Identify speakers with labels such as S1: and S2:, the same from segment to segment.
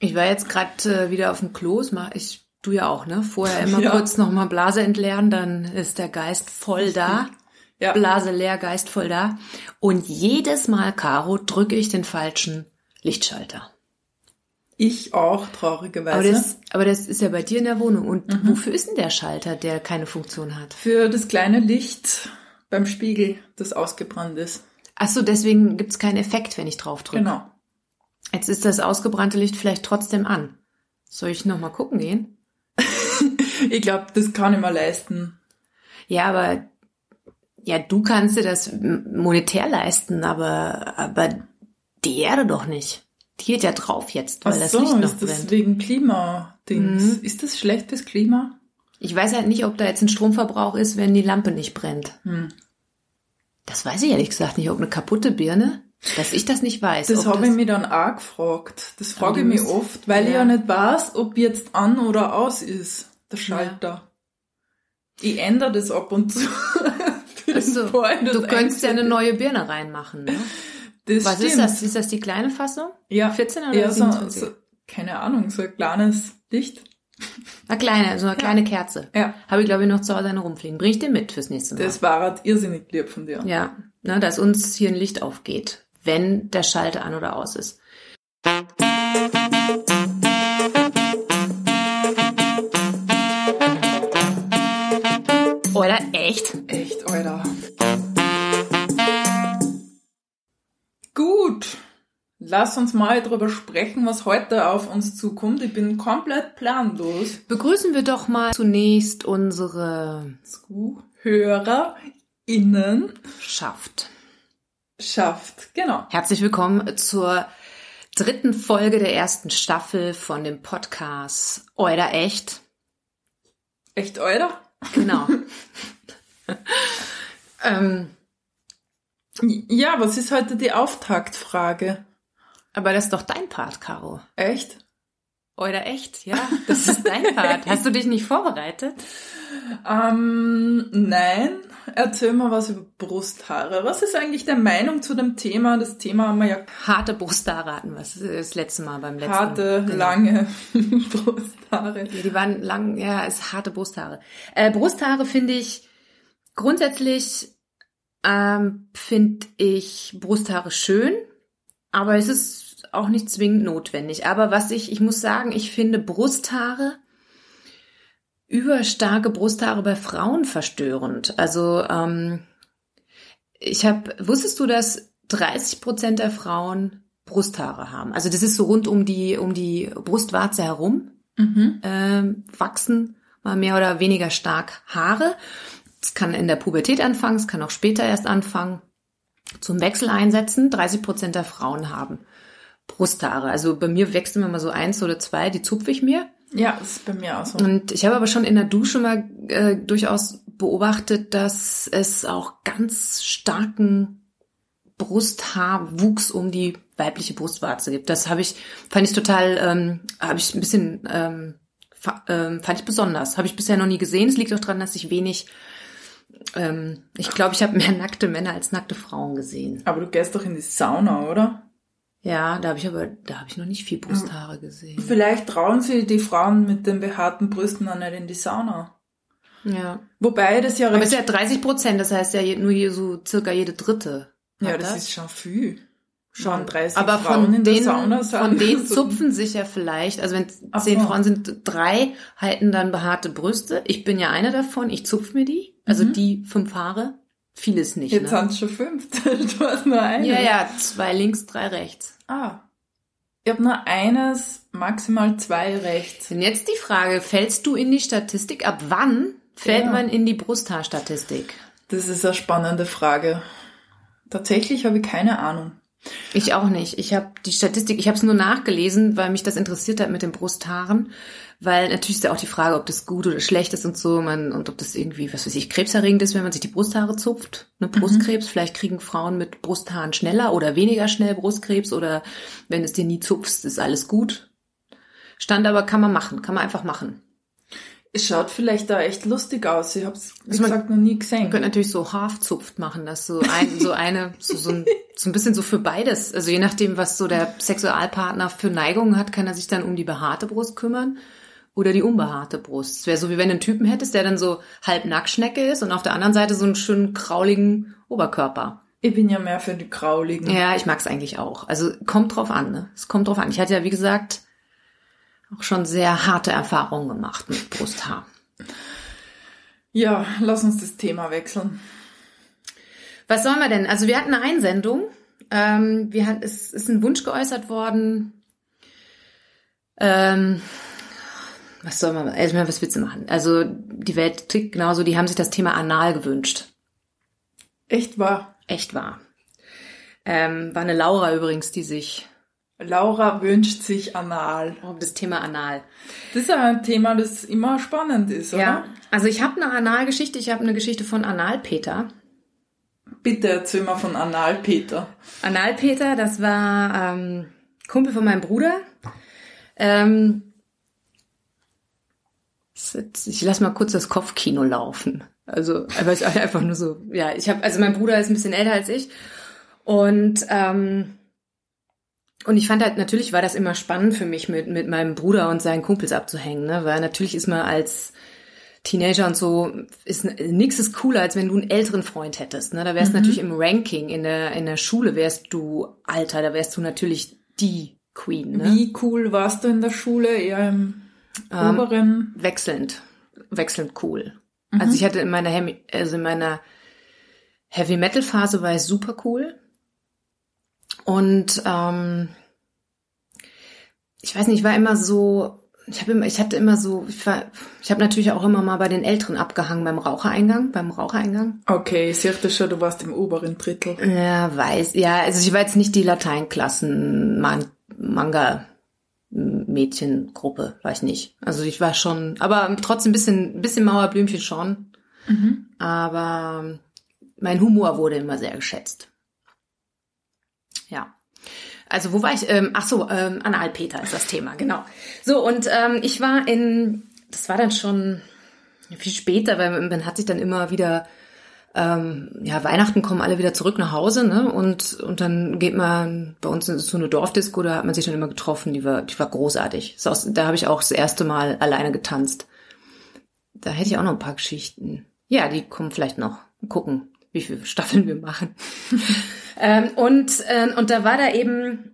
S1: Ich war jetzt gerade äh, wieder auf dem Klo, mach ich du ja auch, ne? Vorher immer
S2: Ja.
S1: kurz noch mal Blase entleeren, dann ist der Geist voll da.
S2: Ja.
S1: Blase leer, Geist voll da. Und jedes Mal, Caro, drücke ich den falschen Lichtschalter.
S2: Ich auch, traurigerweise.
S1: Aber das, aber das ist ja bei dir in der Wohnung. Und
S2: Mhm.
S1: wofür ist denn der Schalter, der keine Funktion hat?
S2: Für das kleine Licht beim Spiegel, das ausgebrannt ist.
S1: Ach so, deswegen gibt's keinen Effekt, wenn ich drauf drücke.
S2: Genau.
S1: Jetzt ist das ausgebrannte Licht vielleicht trotzdem an. Soll ich noch mal gucken gehen?
S2: Ich glaube, das kann ich mir leisten.
S1: Ja, aber ja, du kannst dir das monetär leisten, aber aber die Erde doch nicht. Die geht ja drauf jetzt, weil
S2: Ach
S1: das
S2: so,
S1: Licht noch
S2: ist das
S1: brennt.
S2: wegen Klimadings.
S1: Mhm.
S2: Ist das schlecht fürs Klima?
S1: Ich weiß halt nicht, ob da jetzt ein Stromverbrauch ist, wenn die Lampe nicht brennt.
S2: Hm.
S1: Das weiß ich ehrlich gesagt nicht. Ob eine kaputte Birne, dass ich das nicht weiß.
S2: Das habe ich mich dann auch gefragt. Das frage ich mich oft, weil ich
S1: ja.
S2: ja nicht weiß, ob jetzt an oder aus ist, der Schalter. Ich ändere das ab und zu. Dass
S1: du könntest ja eine neue Birne reinmachen. Ne?
S2: ist. Das
S1: Was ist
S2: stimmt.
S1: das? Ist das die kleine Fassung?
S2: Ja,
S1: 14 oder
S2: eher so,
S1: 27?
S2: so, keine Ahnung, so ein kleines Licht.
S1: Eine kleine, so eine kleine Kerze.
S2: Ja,
S1: Habe ich, glaube ich, noch zu Hause eine rumfliegen. Bring ich dir mit fürs nächste Mal.
S2: das war halt irrsinnig lieb von dir.
S1: Ja, ne, dass uns hier ein Licht aufgeht, wenn der Schalter an oder aus ist. Oder echt?
S2: Echt, Alter. Gut. Lass uns mal drüber sprechen, was heute auf uns zukommt. Ich bin komplett planlos.
S1: Begrüßen wir doch mal zunächst unsere
S2: ZuhörerInnen
S1: Schaft.
S2: Schafft. Genau.
S1: Herzlich willkommen zur dritten Folge der ersten Staffel von dem Podcast Oder echt?
S2: Echt, Alter?
S1: Genau. ähm,
S2: Ja, was ist heute die Auftaktfrage?
S1: aber das ist doch dein Part, Caro.
S2: Echt?
S1: Oder echt? Ja, das ist dein Part. Hast du dich nicht vorbereitet?
S2: Ähm, nein. Erzähl mal was über Brusthaare. Was ist eigentlich der Meinung zu dem Thema? Das Thema haben wir ja
S1: Harte Brusthaare hatten wir das, letzte Mal beim letzten.
S2: harte,
S1: Genau.
S2: lange Brusthaare.
S1: Die waren lang, ja, ist harte Brusthaare. Äh, Brusthaare finde ich grundsätzlich ähm, finde ich Brusthaare schön, aber es ist auch nicht zwingend notwendig. Aber was ich, ich muss sagen, ich finde Brusthaare überstarke Brusthaare bei Frauen verstörend. Also ähm, ich habe, wusstest du, dass 30 Prozent der Frauen Brusthaare haben? Also das ist so rund um die um die Brustwarze herum
S2: Mhm.
S1: ähm, wachsen mal mehr oder weniger stark Haare. Es kann in der Pubertät anfangen, es kann auch später erst anfangen. Zum Wechsel einsetzen. 30 Prozent der Frauen haben Brusthaare. Also bei mir wächst immer mal so eins oder zwei, die zupfe ich mir.
S2: Ja, das ist bei mir auch so.
S1: Und ich habe aber schon in der Dusche mal äh, durchaus beobachtet, dass es auch ganz starken Brusthaarwuchs um die weibliche Brustwarze gibt. Das habe ich, fand ich total, ähm, habe ich ein bisschen, ähm, ähm, fand ich besonders. Habe ich bisher noch nie gesehen. Es liegt auch daran, dass ich wenig, ähm, ich glaube, ich habe mehr nackte Männer als nackte Frauen gesehen.
S2: Aber du gehst doch in die Sauna, oder?
S1: Ja, da habe ich aber, da habe ich noch nicht viel Brusthaare gesehen.
S2: Vielleicht trauen sie die Frauen mit den behaarten Brüsten auch nicht in die Sauna.
S1: Ja.
S2: Wobei das ja
S1: Aber es ist ja 30 Prozent, das heißt ja nur hier so circa jede dritte.
S2: ja,
S1: hat
S2: das, ist schon viel. Schon 30
S1: Aber
S2: Frauen
S1: von
S2: in der
S1: denen,
S2: Sauna sind.
S1: von denen zupfen sich ja vielleicht, also wenn
S2: Ach
S1: zehn
S2: so.
S1: Frauen sind, drei halten dann behaarte Brüste. Ich bin ja eine davon, ich zupf mir die. Also
S2: Mhm.
S1: die fünf Haare. Vieles nicht.
S2: Jetzt
S1: ne?
S2: sind es schon fünf. Du hast nur eine.
S1: Ja, ja, zwei links, drei rechts.
S2: Ah. Ich habe nur eines, maximal zwei rechts.
S1: Und jetzt die Frage, fällst du in die Statistik? Ab wann fällt
S2: Ja.
S1: man in die Brusthaarstatistik?
S2: Das ist eine spannende Frage. Tatsächlich habe ich keine Ahnung.
S1: Ich auch nicht. Ich habe die Statistik, ich habe es nur nachgelesen, weil mich das interessiert hat mit den Brusthaaren. Weil natürlich ist ja auch die Frage, ob das gut oder schlecht ist und so, man, und ob das irgendwie, was weiß ich, krebserregend ist, wenn man sich die Brusthaare zupft. Ne, Brustkrebs, vielleicht kriegen Frauen mit Brusthaaren schneller oder weniger schnell Brustkrebs oder wenn es dir nie zupfst, ist alles gut. Stand aber kann man machen, kann man einfach machen.
S2: Es schaut vielleicht da echt lustig aus. Ich habe es, wie
S1: Also man-
S2: gesagt, noch nie
S1: Man
S2: gesehen.
S1: könnte natürlich so Half-Zupft machen, dass so ein, so eine, so, so, ein, so ein bisschen so für beides. Also je nachdem, was so der Sexualpartner für Neigungen hat, kann er sich dann um die behaarte Brust kümmern oder die unbehaarte Brust. Es wäre so, wie wenn du einen Typen hättest, der dann so halb Nacktschnecke ist und auf der anderen Seite so einen schönen krauligen Oberkörper.
S2: Ich bin ja mehr für die Grauligen.
S1: Ja, ich mag's eigentlich auch. Also kommt drauf an, ne? Es kommt drauf an. Ich hatte ja, wie gesagt, auch schon sehr harte Erfahrungen gemacht mit Brusthaar.
S2: Ja, lass uns das Thema wechseln.
S1: Was sollen wir denn? Also wir hatten eine Einsendung. Ähm, wir hat, es ist ein Wunsch geäußert worden. Ähm, was soll man, erstmal was du machen? Also die Welt tickt genauso, die haben sich das Thema Anal gewünscht.
S2: Echt wahr.
S1: Echt wahr. Ähm, war eine Laura übrigens, die sich
S2: Laura wünscht sich anal.
S1: um das Thema Anal.
S2: Das ist ja ein Thema, das immer spannend ist, oder?
S1: Ja, also ich habe eine Analgeschichte, ich habe eine Geschichte von Analpeter.
S2: Bitte erzähl mal von Analpeter.
S1: Analpeter, das war ähm, Kumpel von meinem Bruder. Ähm, ich lasse mal kurz das Kopfkino laufen. Also aber es ist einfach nur so, ja, ich habe, also mein Bruder ist ein bisschen älter als ich und ähm, und ich fand halt, natürlich war das immer spannend für mich, mit, mit meinem Bruder und seinen Kumpels abzuhängen, ne? Weil natürlich ist man als Teenager und so, ist nix ist cooler, als wenn du einen älteren Freund hättest. Ne? Da wärst du natürlich im Ranking, in der, in der Schule wärst du Alter, da wärst du natürlich die Queen. Ne?
S2: Wie cool warst du in der Schule? Eher im oberen?
S1: Wechselnd. Wechselnd cool. Also ich hatte in meiner Hemi also in meiner Heavy Metal Phase war ich super cool. Und ähm, ich weiß nicht, ich war immer so, ich habe immer, ich hatte immer so, ich war, ich habe natürlich auch immer mal bei den Älteren abgehangen beim Rauchereingang, beim Rauchereingang.
S2: Okay, ich das schon, du warst im oberen Drittel.
S1: Ja, weiß, ja, also ich war jetzt nicht die Lateinklassen Man Manga Mädchengruppe, war ich nicht. Also ich war schon, aber trotzdem ein bisschen, bisschen Mauerblümchen schon. Aber mein Humor wurde immer sehr geschätzt. Also wo war ich? Ähm, ach so, ähm, Analpeter ist das Thema, genau. So und ähm, ich war in, das war dann schon viel später, weil man hat sich dann immer wieder ähm, ja, Weihnachten kommen alle wieder zurück nach Hause, ne? Und, und dann geht man, bei uns ist es so eine Dorfdisco, da hat man sich dann immer getroffen, die war, die war großartig. Auch, da habe ich auch das erste Mal alleine getanzt. Da hätte ich auch noch ein paar Geschichten. Ja, die kommen vielleicht noch. Gucken, wie viele Staffeln wir machen. ähm, und, äh, und da war da eben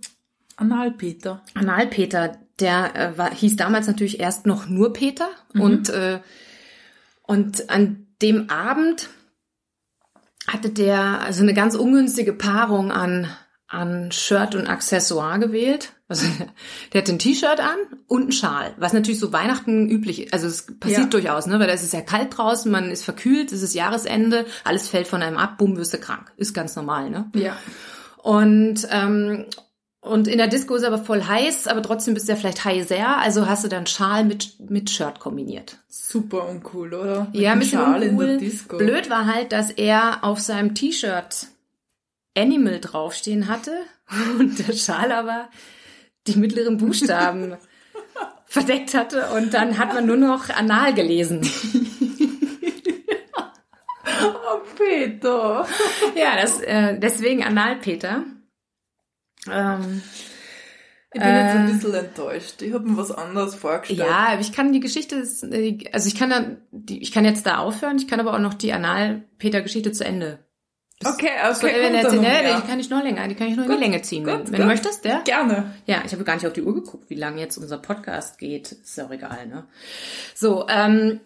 S2: Analpeter.
S1: Analpeter, der äh, war, hieß damals natürlich erst noch nur Peter und äh, und an dem Abend hatte der also eine ganz ungünstige Paarung an an Shirt und Accessoire gewählt. Also der hat ein T-Shirt an und ein Schal, was natürlich so Weihnachten üblich ist. Also es passiert
S2: Ja.
S1: durchaus, ne? Weil da ist es ja kalt draußen, man ist verkühlt, es ist Jahresende, alles fällt von einem ab, bumm, wirst du krank. Ist ganz normal, ne?
S2: Ja.
S1: Und, ähm, und in der Disco ist aber voll heiß, aber trotzdem bist du ja vielleicht heiser, also hast du dann Schal mit, mit Shirt kombiniert.
S2: Super uncool, oder? Mit
S1: ja, ein
S2: dem
S1: bisschen
S2: Schal in
S1: uncool.
S2: der Disco.
S1: Blöd war halt, dass er auf seinem T-Shirt Animal draufstehen hatte und der Schal aber die mittleren Buchstaben verdeckt hatte und dann hat man nur noch Anal gelesen.
S2: Oh, Peter.
S1: Ja, das, äh, deswegen Analpeter. Ähm,
S2: Ich bin jetzt ein
S1: Äh.
S2: bisschen enttäuscht. Ich habe mir was anderes vorgestellt.
S1: Ja, aber ich kann die Geschichte, äh, also ich kann dann, die, ich kann jetzt da aufhören, ich kann aber auch noch die Anal-Peter-Geschichte zu Ende.
S2: Okay,
S1: So,
S2: okay,
S1: wenn
S2: kommt
S1: er erzählt,
S2: mehr.
S1: die kann ich noch länger, die kann ich noch in die
S2: Gut,
S1: Länge ziehen, wenn,
S2: gut,
S1: wenn du
S2: gut.
S1: möchtest, ja?
S2: Gerne.
S1: Ja, ich habe gar nicht auf die Uhr geguckt, wie lange jetzt unser Podcast geht. Ist ja auch egal, ne? So, ähm,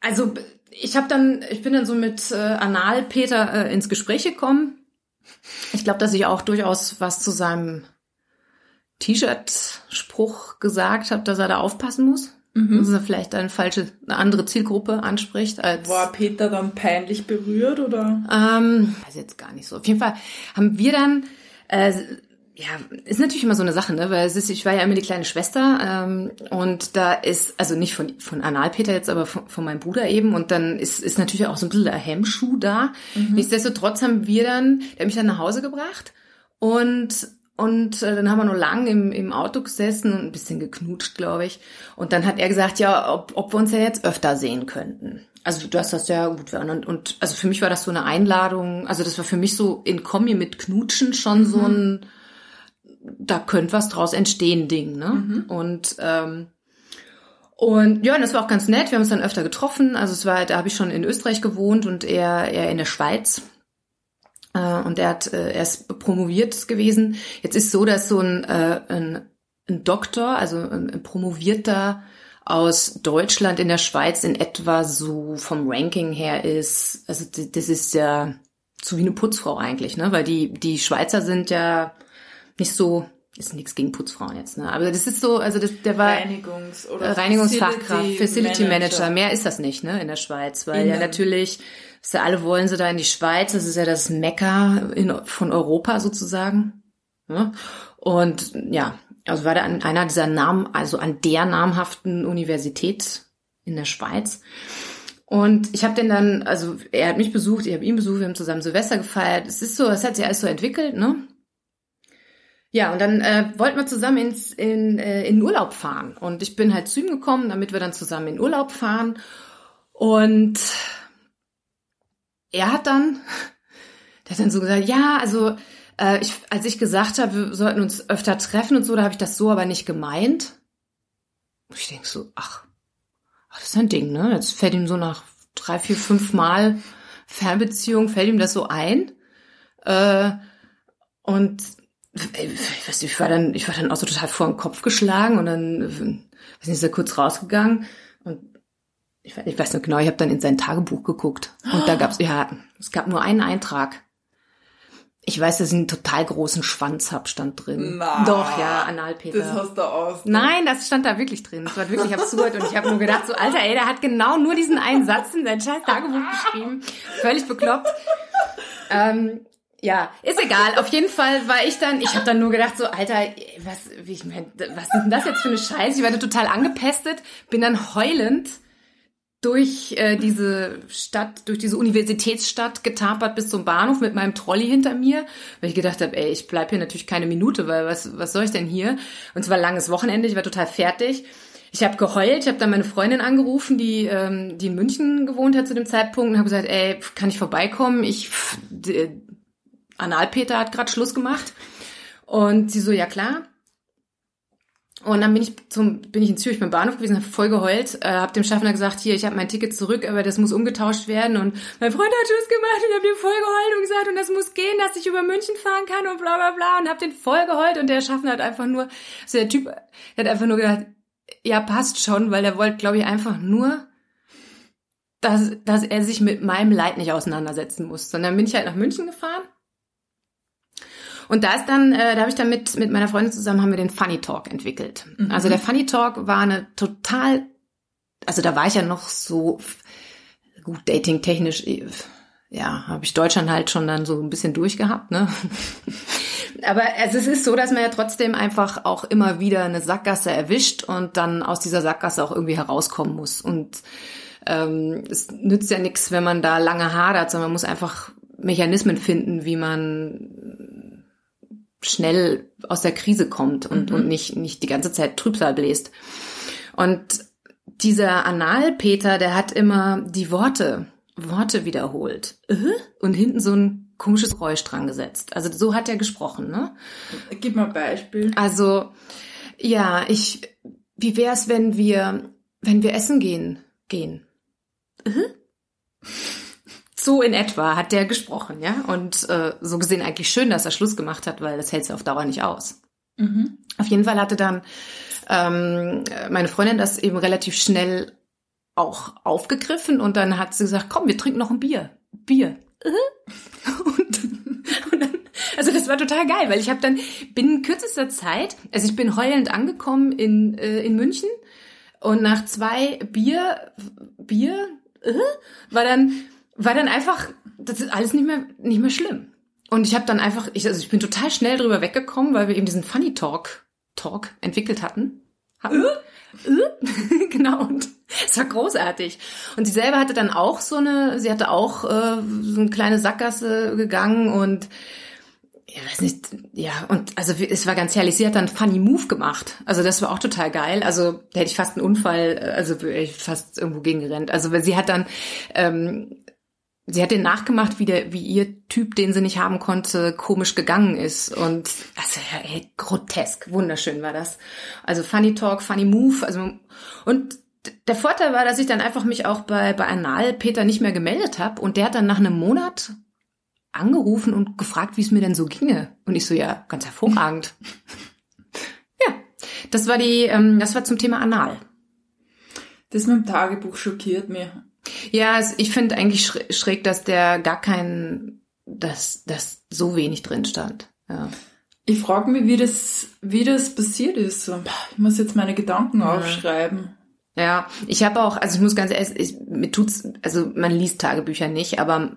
S1: also ich habe dann, ich bin dann so mit äh, Anal-Peter äh, ins Gespräch gekommen. Ich glaube, dass ich auch durchaus was zu seinem T-Shirt-Spruch gesagt habe, dass er da aufpassen muss. Dass er vielleicht eine falsche, eine andere Zielgruppe anspricht als.
S2: War Peter dann peinlich berührt oder?
S1: Ähm, weiß jetzt gar nicht so. Auf jeden Fall haben wir dann, äh, ja, ist natürlich immer so eine Sache, ne? Weil es ist, ich war ja immer die kleine Schwester ähm, und da ist, also nicht von von Analpeter jetzt, aber von, von meinem Bruder eben und dann ist ist natürlich auch so ein bisschen der Hemmschuh da. Nichtsdestotrotz haben wir dann, der hat mich dann nach Hause gebracht und Und äh, dann haben wir nur lang im, im Auto gesessen und ein bisschen geknutscht, glaube ich. Und dann hat er gesagt, ja, ob, ob wir uns ja jetzt öfter sehen könnten. Also du hast das ja gut und, und also für mich war das so eine Einladung. Also das war für mich so in Kombi mit Knutschen schon mhm. so ein, da könnte was draus entstehen Ding, ne? Mhm. Und ähm, und ja, und das war auch ganz nett. Wir haben uns dann öfter getroffen. Also es war, da habe ich schon in Österreich gewohnt und er, er in der Schweiz. Äh, und er hat, äh, er ist promoviert gewesen. Jetzt ist so, dass so ein, äh, ein, ein Doktor, also ein, ein promovierter aus Deutschland in der Schweiz in etwa so vom Ranking her ist, also das ist ja so wie eine Putzfrau eigentlich, ne? Weil die, die Schweizer sind ja nicht so, ist nichts gegen Putzfrauen jetzt, ne? Aber das ist so, also das, der war
S2: Reinigungs- oder
S1: Reinigungsfachkraft, Facility, Facility Manager. Manager. Mehr ist das nicht, ne? In der Schweiz, weil Innen. ja natürlich ja alle wollen sie da in die Schweiz, das ist ja das Mekka in, von Europa sozusagen. Ja? Und ja, also war da an einer dieser Namen, also an der namhaften Universität in der Schweiz. Und ich habe den dann, also er hat mich besucht, ich habe ihn besucht, wir haben zusammen Silvester gefeiert. Es ist so, es hat sich alles so entwickelt, ne? Ja, und dann äh, wollten wir zusammen ins, in, äh, in Urlaub fahren. Und ich bin halt zu ihm gekommen, damit wir dann zusammen in Urlaub fahren. Und er hat dann, der hat dann so gesagt, ja, also äh, ich, als ich gesagt habe, wir sollten uns öfter treffen und so, da habe ich das so aber nicht gemeint. Ich denk so, ach, ach, das ist ein Ding, ne? Jetzt fällt ihm so nach drei, vier, fünf Mal Fernbeziehung, fällt ihm das so ein. Äh, und ich weiß nicht, ich war dann, ich war dann auch so total vor den Kopf geschlagen und dann, weiß nicht, ist er kurz rausgegangen und ich, ich weiß noch genau, ich habe dann in sein Tagebuch geguckt und da gab's ja, es gab nur einen Eintrag. Ich weiß, dass ich einen total großen Schwanzabstand drin.
S2: Na,
S1: Doch, ja, Analpeter.
S2: Das hast du aus.
S1: Ne? Nein, das stand da wirklich drin. Das war wirklich absurd. Und ich habe nur gedacht, so, Alter, ey, der hat genau nur diesen einen Satz in sein scheiß Tagebuch geschrieben. Völlig bekloppt. Ähm, ja, ist egal. Auf jeden Fall war ich dann, ich habe dann nur gedacht, so, Alter, was, wie ich mein, was ist denn das jetzt für eine Scheiße? Ich war da total angepestet, bin dann heulend durch äh, diese Stadt, durch diese Universitätsstadt getapert bis zum Bahnhof mit meinem Trolley hinter mir, weil ich gedacht habe, ey, ich bleib hier natürlich keine Minute, weil was, was soll ich denn hier? Und es war langes Wochenende, ich war total fertig. Ich habe geheult, ich habe dann meine Freundin angerufen, die, ähm, die in München gewohnt hat zu dem Zeitpunkt und habe gesagt, ey, kann ich vorbeikommen? Ich, Analpeter hat gerade Schluss gemacht. Und sie so, ja klar. Und dann bin ich zum, bin ich in Zürich beim Bahnhof gewesen, habe voll geheult, äh, habe dem Schaffner gesagt, hier, ich habe mein Ticket zurück, aber das muss umgetauscht werden. Und mein Freund hat Schluss gemacht und habe dem voll geheult und gesagt, und das muss gehen, dass ich über München fahren kann und bla bla bla. Und habe den voll geheult und der Schaffner hat einfach nur, also der Typ, der hat einfach nur gedacht, ja, passt schon, weil der wollte, glaube ich, einfach nur, dass, dass er sich mit meinem Leid nicht auseinandersetzen muss. Sondern bin ich halt nach München gefahren und da ist dann, äh, da habe ich dann mit, mit meiner Freundin zusammen haben wir den Funny Talk entwickelt. Mhm. Also der Funny Talk war eine total, also da war ich ja noch so gut dating-technisch, äh, ja, habe ich Deutschland halt schon dann so ein bisschen durchgehabt, ne? Aber also es ist so, dass man ja trotzdem einfach auch immer wieder eine Sackgasse erwischt und dann aus dieser Sackgasse auch irgendwie herauskommen muss. Und ähm, es nützt ja nichts, wenn man da lange hadert, sondern man muss einfach Mechanismen finden, wie man schnell aus der Krise kommt und, mhm. und nicht, nicht die ganze Zeit Trübsal bläst. Und dieser Analpeter, der hat immer die Worte, Worte wiederholt. Äh? Und hinten so ein komisches Geräusch dran gesetzt. Also so hat er gesprochen, ne?
S2: Gib mal ein Beispiel.
S1: Also, ja, ich, wie wär's, wenn wir, wenn wir essen gehen, gehen? So in etwa hat der gesprochen, ja. Und äh, so gesehen eigentlich schön, dass er Schluss gemacht hat, weil das hält sich auf Dauer nicht aus. Mhm. Auf jeden Fall hatte dann ähm, meine Freundin das eben relativ schnell auch aufgegriffen und dann hat sie gesagt, komm, wir trinken noch ein Bier. Bier. Und, und dann, also das war total geil, weil ich habe dann binnen kürzester Zeit, also ich bin heulend angekommen in, äh, in München und nach zwei Bier, Bier, äh, war dann war dann einfach, das ist alles nicht mehr, nicht mehr schlimm. Und ich habe dann einfach, ich, also ich bin total schnell drüber weggekommen, weil wir eben diesen Funny Talk Talk entwickelt hatten. hatten. Äh? Äh? genau, und es war großartig. Und sie selber hatte dann auch so eine, sie hatte auch äh, so eine kleine Sackgasse gegangen und ja, weiß nicht, ja, und also es war ganz herrlich. Sie hat dann Funny Move gemacht. Also das war auch total geil. Also da hätte ich fast einen Unfall, also wäre ich fast irgendwo gegengerannt. Also weil sie hat dann, ähm, sie hat den nachgemacht, wie der, wie ihr Typ, den sie nicht haben konnte, komisch gegangen ist. Und also ey, grotesk, wunderschön war das. Also Funny Talk, Funny Move, also und der Vorteil war, dass ich dann einfach mich auch bei, bei Anal Peter nicht mehr gemeldet habe und der hat dann nach einem Monat angerufen und gefragt, wie es mir denn so ginge. Und ich so, ja, ganz hervorragend. ja, das war die, ähm, das war zum Thema Anal.
S2: Das mit dem Tagebuch schockiert mich.
S1: Ja, ich finde eigentlich schräg, dass der gar kein, dass, dass so wenig drin stand. Ja.
S2: Ich frage mich, wie das, wie das passiert ist. Ich muss jetzt meine Gedanken ja. aufschreiben.
S1: Ja, ich habe auch, also ich muss ganz ehrlich, ich, mir tut's, also man liest Tagebücher nicht, aber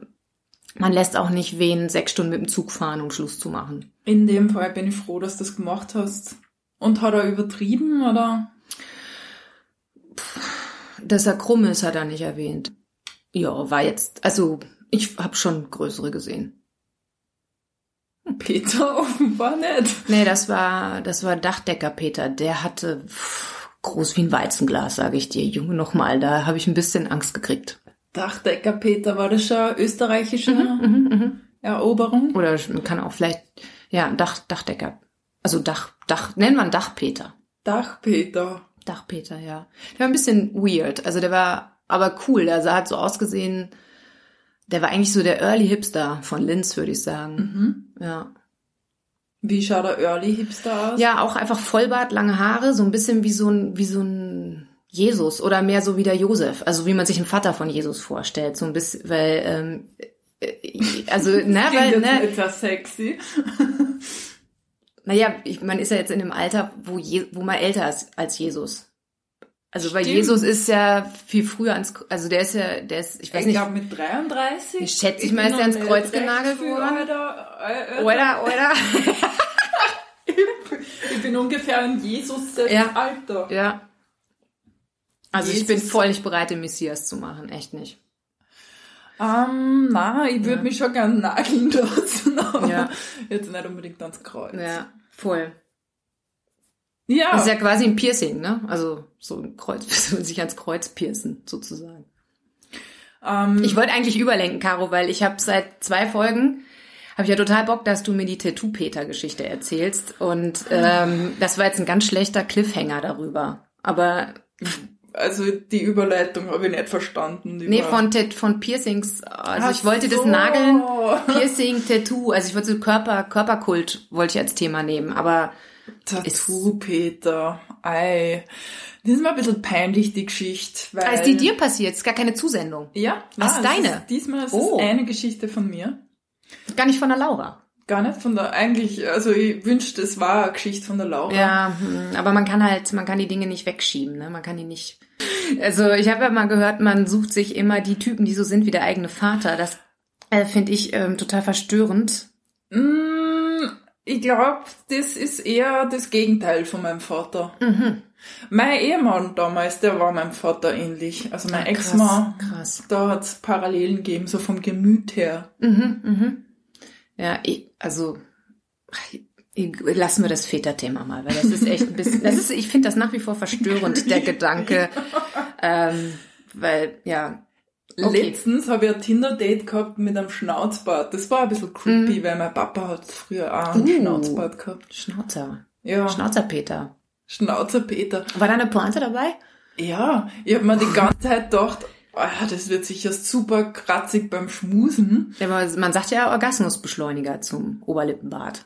S1: man lässt auch nicht wen sechs Stunden mit dem Zug fahren, um Schluss zu machen.
S2: In dem Fall bin ich froh, dass du das gemacht hast. Und hat er übertrieben, oder?
S1: Dass er krumm ist, hat er nicht erwähnt. Ja, war jetzt, also ich habe schon größere gesehen.
S2: Peter offenbar nicht.
S1: Nee, das war, das war Dachdecker Peter. Der hatte pff, groß wie ein Weizenglas, sage ich dir. Junge, nochmal, da habe ich ein bisschen Angst gekriegt.
S2: Dachdecker Peter, war das schon österreichische mhm, mhm, mhm, Eroberung?
S1: Oder man kann auch vielleicht, ja, Dach, Dachdecker. Also Dach, Dach, nennt man Dachpeter.
S2: Dachpeter.
S1: Dachpeter, ja. Der war ein bisschen weird. Also der war aber cool. Der sah halt so ausgesehen, der war eigentlich so der Early Hipster von Linz, würde ich sagen. Mhm. Ja.
S2: Wie schaut der Early Hipster aus?
S1: Ja, auch einfach Vollbart, lange Haare, so ein bisschen wie so ein, wie so ein Jesus oder mehr so wie der Josef, also wie man sich einen Vater von Jesus vorstellt, so ein bisschen, weil, ähm, äh, also, ne, weil, ne.
S2: Etwas sexy.
S1: naja, ich, man ist ja jetzt in einem Alter, wo, je, wo man älter ist als Jesus. Also weil Jesus ist ja viel früher ans, also der ist ja, der ist, ich weiß
S2: ich
S1: nicht.
S2: Ich glaube mit 33.
S1: Ich schätze, ich mal, ist er ans Kreuz genagelt worden. Oder, oder, oder.
S2: ich bin ungefähr ein Jesus ja. Alter.
S1: Ja. Also Jesus. ich bin voll nicht bereit, den Messias zu machen, echt nicht.
S2: Ähm, na, ich würde ja. mich schon gern nageln lassen, aber ja. jetzt nicht unbedingt ans Kreuz.
S1: Ja, voll. Ja. Das ist ja quasi ein Piercing, ne? Also so ein Kreuz, sich ans Kreuz piercen, sozusagen. Ähm, ich wollte eigentlich überlenken, Caro, weil ich habe seit zwei Folgen habe ich ja total Bock, dass du mir die Tattoo-Peter-Geschichte erzählst. Und ähm, das war jetzt ein ganz schlechter Cliffhanger darüber. Aber
S2: also die Überleitung habe ich nicht verstanden.
S1: Nee, von, von Piercings. Also Ach ich wollte so. das Nageln, Piercing, Tattoo. Also ich wollte so Körper, Körperkult wollte ich als Thema nehmen, aber
S2: Tattoo, Peter, ei. Das ist mal ein bisschen peinlich, die Geschichte. Weil
S1: als die dir passiert, ist gar keine Zusendung.
S2: Ja.
S1: Was ist deine?
S2: Ist, diesmal ist oh. es eine Geschichte von mir.
S1: Gar nicht von der Laura.
S2: Gar nicht von der, eigentlich, also ich wünschte, es war eine Geschichte von der Laura.
S1: Ja, hm, aber man kann halt, man kann die Dinge nicht wegschieben, ne? Man kann die nicht. Also ich habe ja mal gehört, man sucht sich immer die Typen, die so sind wie der eigene Vater. Das äh, finde ich ähm, total verstörend.
S2: Mm, ich glaube, das ist eher das Gegenteil von meinem Vater. Mhm. Mein Ehemann damals, der war meinem Vater ähnlich. Also mein ah, Ex-Mann, da hat es Parallelen gegeben, so vom Gemüt her.
S1: Mhm, mhm. Ja, ich, also lassen wir das Väterthema mal, weil das ist echt ein bisschen, das ist, ich finde das nach wie vor verstörend, der Gedanke, ähm, weil, ja.
S2: Okay. Letztens habe ich ein Tinder-Date gehabt mit einem Schnauzbart. Das war ein bisschen creepy, mhm. weil mein Papa hat früher auch einen uh, Schnauzbart gehabt.
S1: Schnauzer.
S2: Ja.
S1: Schnauzer Peter.
S2: Schnauzer Peter.
S1: War da eine Pointe dabei?
S2: Ja, ich habe mir die ganze Zeit gedacht, oh, das wird sicher super kratzig beim Schmusen.
S1: Ja, aber man sagt ja Orgasmusbeschleuniger zum Oberlippenbart.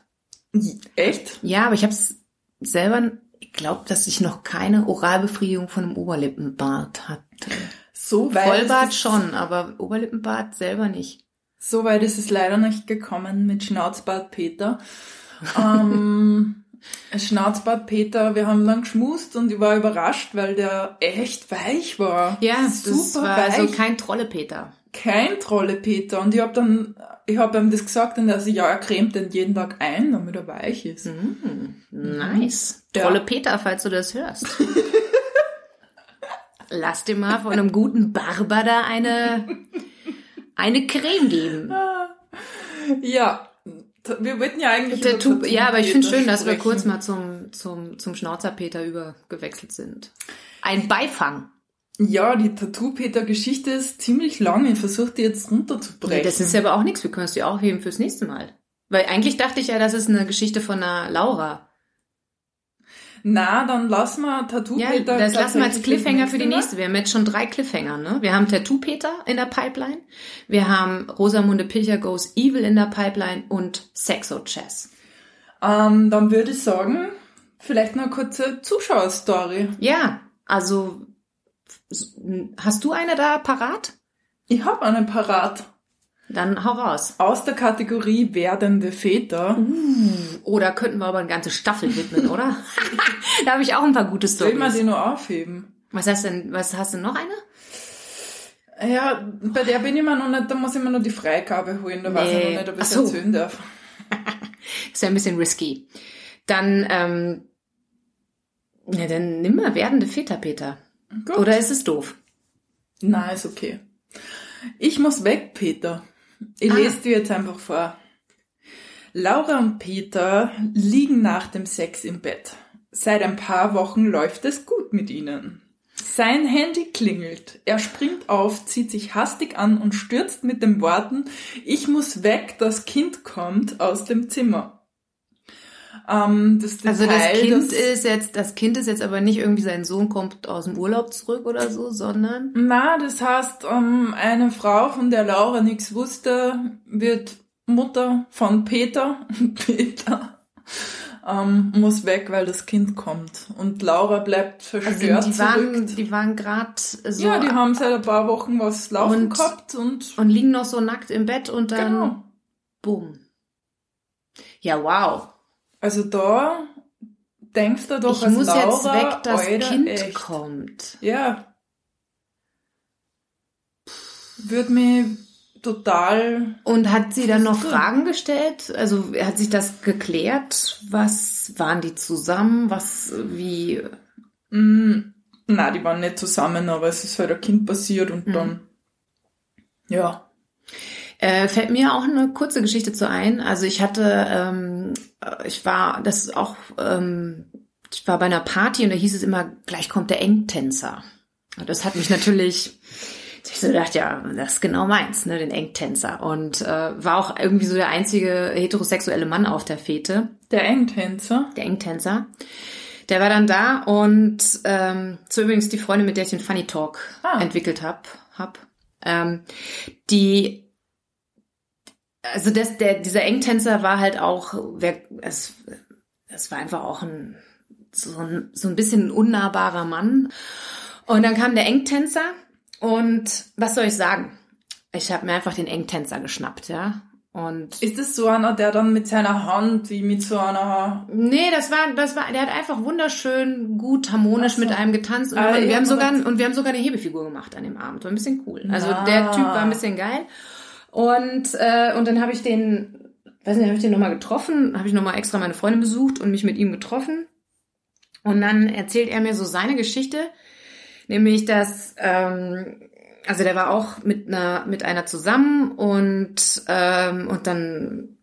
S2: Echt?
S1: Ja, aber ich habe es selber, ich glaube, dass ich noch keine Oralbefriedigung von einem Oberlippenbart hatte.
S2: So
S1: weit Vollbart schon, aber Oberlippenbart selber nicht.
S2: So weit ist es leider nicht gekommen mit Schnauzbart Peter. ähm, Schnauzbart Peter, wir haben dann geschmust und ich war überrascht, weil der echt weich war.
S1: Ja, super das war weich. also kein Trolle Peter.
S2: Kein Trolle Peter. Und ich habe dann, ich habe ihm das gesagt und er so, ja, er cremt den jeden Tag ein, damit er weich ist.
S1: Mm, nice. Ja. Trolle Peter, falls du das hörst. Lass dir mal von einem guten Barber da eine, eine Creme geben.
S2: Ja, wir wollten ja eigentlich
S1: der Tattoo, Ja, aber ich finde schön, dass wir kurz mal zum, zum, zum Schnauzerpeter übergewechselt sind. Ein Beifang.
S2: Ja, die Tattoo-Peter-Geschichte ist ziemlich lang. Ich versuche die jetzt runterzubrechen. Nee,
S1: das ist ja aber auch nichts. Wir können es dir auch heben fürs nächste Mal. Weil eigentlich dachte ich ja, das ist eine Geschichte von einer Laura.
S2: Na, dann lassen wir Tattoo-Peter.
S1: Ja, das lassen wir als Cliffhanger für die nächste. Wir haben jetzt schon drei Cliffhanger, ne? Wir haben Tattoo-Peter in der Pipeline. Wir haben Rosamunde Pilcher Goes Evil in der Pipeline und Sexo Chess.
S2: Ähm, dann würde ich sagen, vielleicht noch eine kurze Zuschauerstory.
S1: Ja, also, hast du eine da parat?
S2: Ich habe eine parat.
S1: Dann hau raus.
S2: Aus der Kategorie werdende Väter.
S1: Uh, oder oh, könnten wir aber eine ganze Staffel widmen, oder? da habe ich auch ein paar gute Storys.
S2: Ich mal die nur aufheben?
S1: Was hast du denn, was hast du noch eine?
S2: Ja, bei der bin ich mir noch nicht, da muss ich mir noch die Freigabe holen, da nee. weiß ich noch nicht, ob ich so. erzählen darf.
S1: ist ja ein bisschen risky. Dann, ähm, ja, dann nimm mal werdende Väter, Peter. Gut. Oder ist es doof?
S2: Na, ist okay. Ich muss weg, Peter. Ich ah. lese dir jetzt einfach vor. Laura und Peter liegen nach dem Sex im Bett. Seit ein paar Wochen läuft es gut mit ihnen. Sein Handy klingelt. Er springt auf, zieht sich hastig an und stürzt mit den Worten Ich muss weg, das Kind kommt aus dem Zimmer.
S1: Ähm, das Detail, also das Kind das, ist jetzt, das Kind ist jetzt aber nicht irgendwie sein Sohn kommt aus dem Urlaub zurück oder so, sondern.
S2: Na, das heißt, ähm, eine Frau, von der Laura nichts wusste, wird Mutter von Peter. Peter ähm, muss weg, weil das Kind kommt. Und Laura bleibt verstört also
S1: die waren, Die waren gerade so.
S2: Ja, die haben seit ein paar Wochen was laufen und, gehabt und.
S1: Und liegen noch so nackt im Bett und dann. Genau. Boom. Ja, wow.
S2: Also da denkst du doch,
S1: ich als muss Laura, jetzt weg, das Kind echt. kommt.
S2: Ja. Wird mir total.
S1: Und hat sie dann noch Fragen gestellt? Also hat sich das geklärt? Was waren die zusammen? Was, wie?
S2: Mm, na, die waren nicht zusammen, aber es ist halt ein Kind passiert und mhm. dann, ja.
S1: Äh, fällt mir auch eine kurze Geschichte zu ein. Also ich hatte, ähm, ich war, das ist auch, ähm, ich war bei einer Party und da hieß es immer, gleich kommt der Engtänzer. Und das hat mich natürlich, ich so gedacht, ja, das ist genau meins, ne, den Engtänzer. Und äh, war auch irgendwie so der einzige heterosexuelle Mann auf der Fete.
S2: Der Engtänzer?
S1: Der Engtänzer. Der war dann da und ähm, so übrigens die Freundin, mit der ich den Funny Talk ah. entwickelt hab, hab ähm, die also das, der, dieser Engtänzer war halt auch, wer, es, es war einfach auch ein so, ein, so ein bisschen ein unnahbarer Mann. Und dann kam der Engtänzer und was soll ich sagen? Ich habe mir einfach den Engtänzer geschnappt, ja. Und
S2: ist das so einer, der dann mit seiner Hand wie mit so einer?
S1: Nee, das war, das war, der hat einfach wunderschön, gut, harmonisch so. mit einem getanzt und, ah, wir ja, haben sogar und wir haben sogar eine Hebefigur gemacht an dem Abend. War ein bisschen cool. Also ja. der Typ war ein bisschen geil. Und, äh, und dann habe ich den, weiß nicht, habe ich den nochmal getroffen, habe ich nochmal extra meine Freundin besucht und mich mit ihm getroffen. Und dann erzählt er mir so seine Geschichte, nämlich dass, ähm, also der war auch mit einer, mit einer zusammen und, ähm, und dann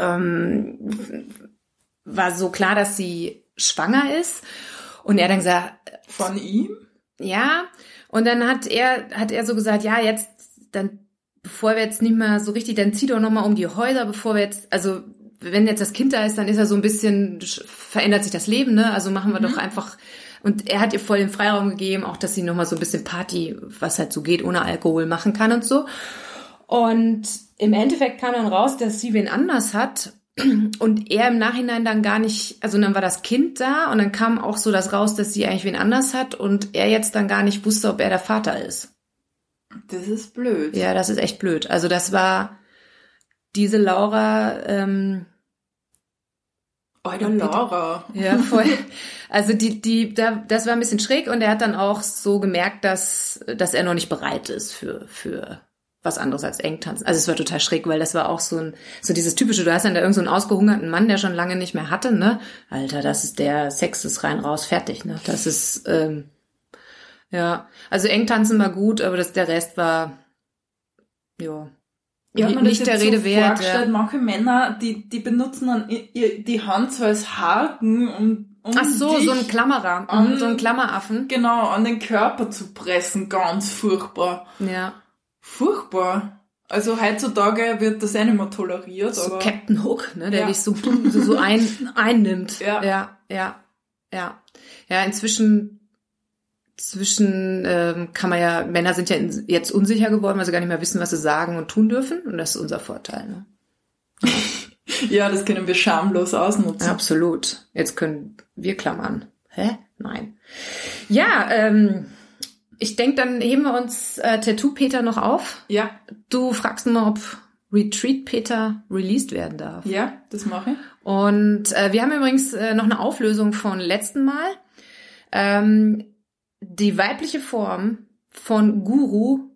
S1: ähm, war so klar, dass sie schwanger ist. Und er dann gesagt,
S2: von ihm?
S1: Ja. Und dann hat er, hat er so gesagt, ja, jetzt, dann bevor wir jetzt nicht mehr so richtig, dann zieh doch nochmal um die Häuser, bevor wir jetzt, also wenn jetzt das Kind da ist, dann ist er so ein bisschen, verändert sich das Leben, ne? Also machen wir mhm. doch einfach, und er hat ihr voll den Freiraum gegeben, auch dass sie nochmal so ein bisschen Party, was halt so geht, ohne Alkohol machen kann und so. Und im Endeffekt kam dann raus, dass sie wen anders hat und er im Nachhinein dann gar nicht, also dann war das Kind da und dann kam auch so das raus, dass sie eigentlich wen anders hat und er jetzt dann gar nicht wusste, ob er der Vater ist.
S2: Das ist blöd.
S1: Ja, das ist echt blöd. Also das war diese Laura. Ähm,
S2: Eure Laura.
S1: Ja, voll. Also die, die, da, das war ein bisschen schräg und er hat dann auch so gemerkt, dass, dass er noch nicht bereit ist für, für was anderes als Engtanzen. Also es war total schräg, weil das war auch so ein, so dieses typische, du hast dann da irgendeinen so ausgehungerten Mann, der schon lange nicht mehr hatte, ne? Alter, das ist der Sex ist rein raus, fertig, ne? Das ist, ähm, ja, also eng tanzen war gut, aber das, der Rest war, ja.
S2: ja, nicht, nicht der Rede so wert. Ja. Manche Männer, die, die benutzen dann die Hand so als Haken, um, um
S1: Ach so, so ein Klammerer, mhm, an, so ein Klammeraffen.
S2: Genau, an den Körper zu pressen, ganz furchtbar.
S1: Ja.
S2: Furchtbar. Also heutzutage wird das eh nicht mehr toleriert.
S1: So aber Captain Hook, ne, der ja. dich so, so, so ein, einnimmt. Ja. ja, ja, ja. Ja, inzwischen zwischen ähm, kann man ja, Männer sind ja jetzt unsicher geworden, weil sie gar nicht mehr wissen, was sie sagen und tun dürfen. Und das ist unser Vorteil. Ne?
S2: ja, das können wir schamlos ausnutzen.
S1: Absolut. Jetzt können wir klammern. Hä? Nein. Ja, ähm, ich denke, dann heben wir uns äh, Tattoo Peter noch auf.
S2: Ja.
S1: Du fragst nur, ob Retreat Peter released werden darf.
S2: Ja, das mache ich.
S1: Und äh, wir haben übrigens äh, noch eine Auflösung von letzten Mal. Ähm, die weibliche Form von Guru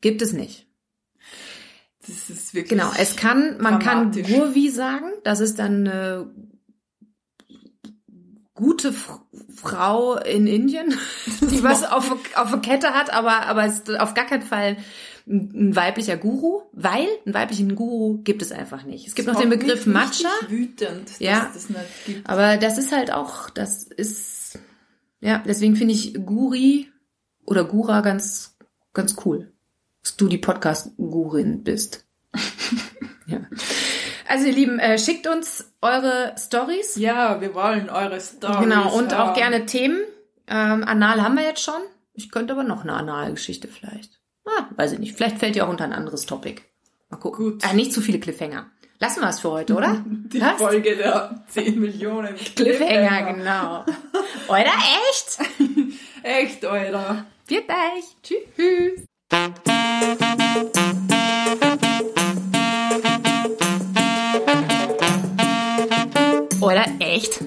S1: gibt es nicht.
S2: Das ist wirklich
S1: Genau, es kann, man kann Gurvi sagen, das ist dann eine gute Frau in Indien, die was auf, auf der Kette hat, aber, aber es ist auf gar keinen Fall ein weiblicher Guru, weil einen weiblichen Guru gibt es einfach nicht. Es gibt das noch den Begriff Matcha.
S2: wütend,
S1: ja,
S2: das nicht gibt.
S1: Aber das ist halt auch, das ist, ja, deswegen finde ich Guri oder Gura ganz, ganz cool. Dass du die Podcast-Gurin bist. ja. Also ihr Lieben, äh, schickt uns eure Stories.
S2: Ja, wir wollen eure Stories.
S1: Genau, und haben. auch gerne Themen. Ähm, Anal haben wir jetzt schon. Ich könnte aber noch eine Analgeschichte vielleicht. Ah, weiß ich nicht. Vielleicht fällt ihr auch unter ein anderes Topic. Mal gucken. Gut. Äh, nicht zu viele Cliffhanger. Lassen wir es für heute, oder?
S2: Die Was? Folge der 10 Millionen
S1: Cliffhanger. Genau. oder echt?
S2: echt, oder?
S1: Viert euch. Tschüss. Oder echt?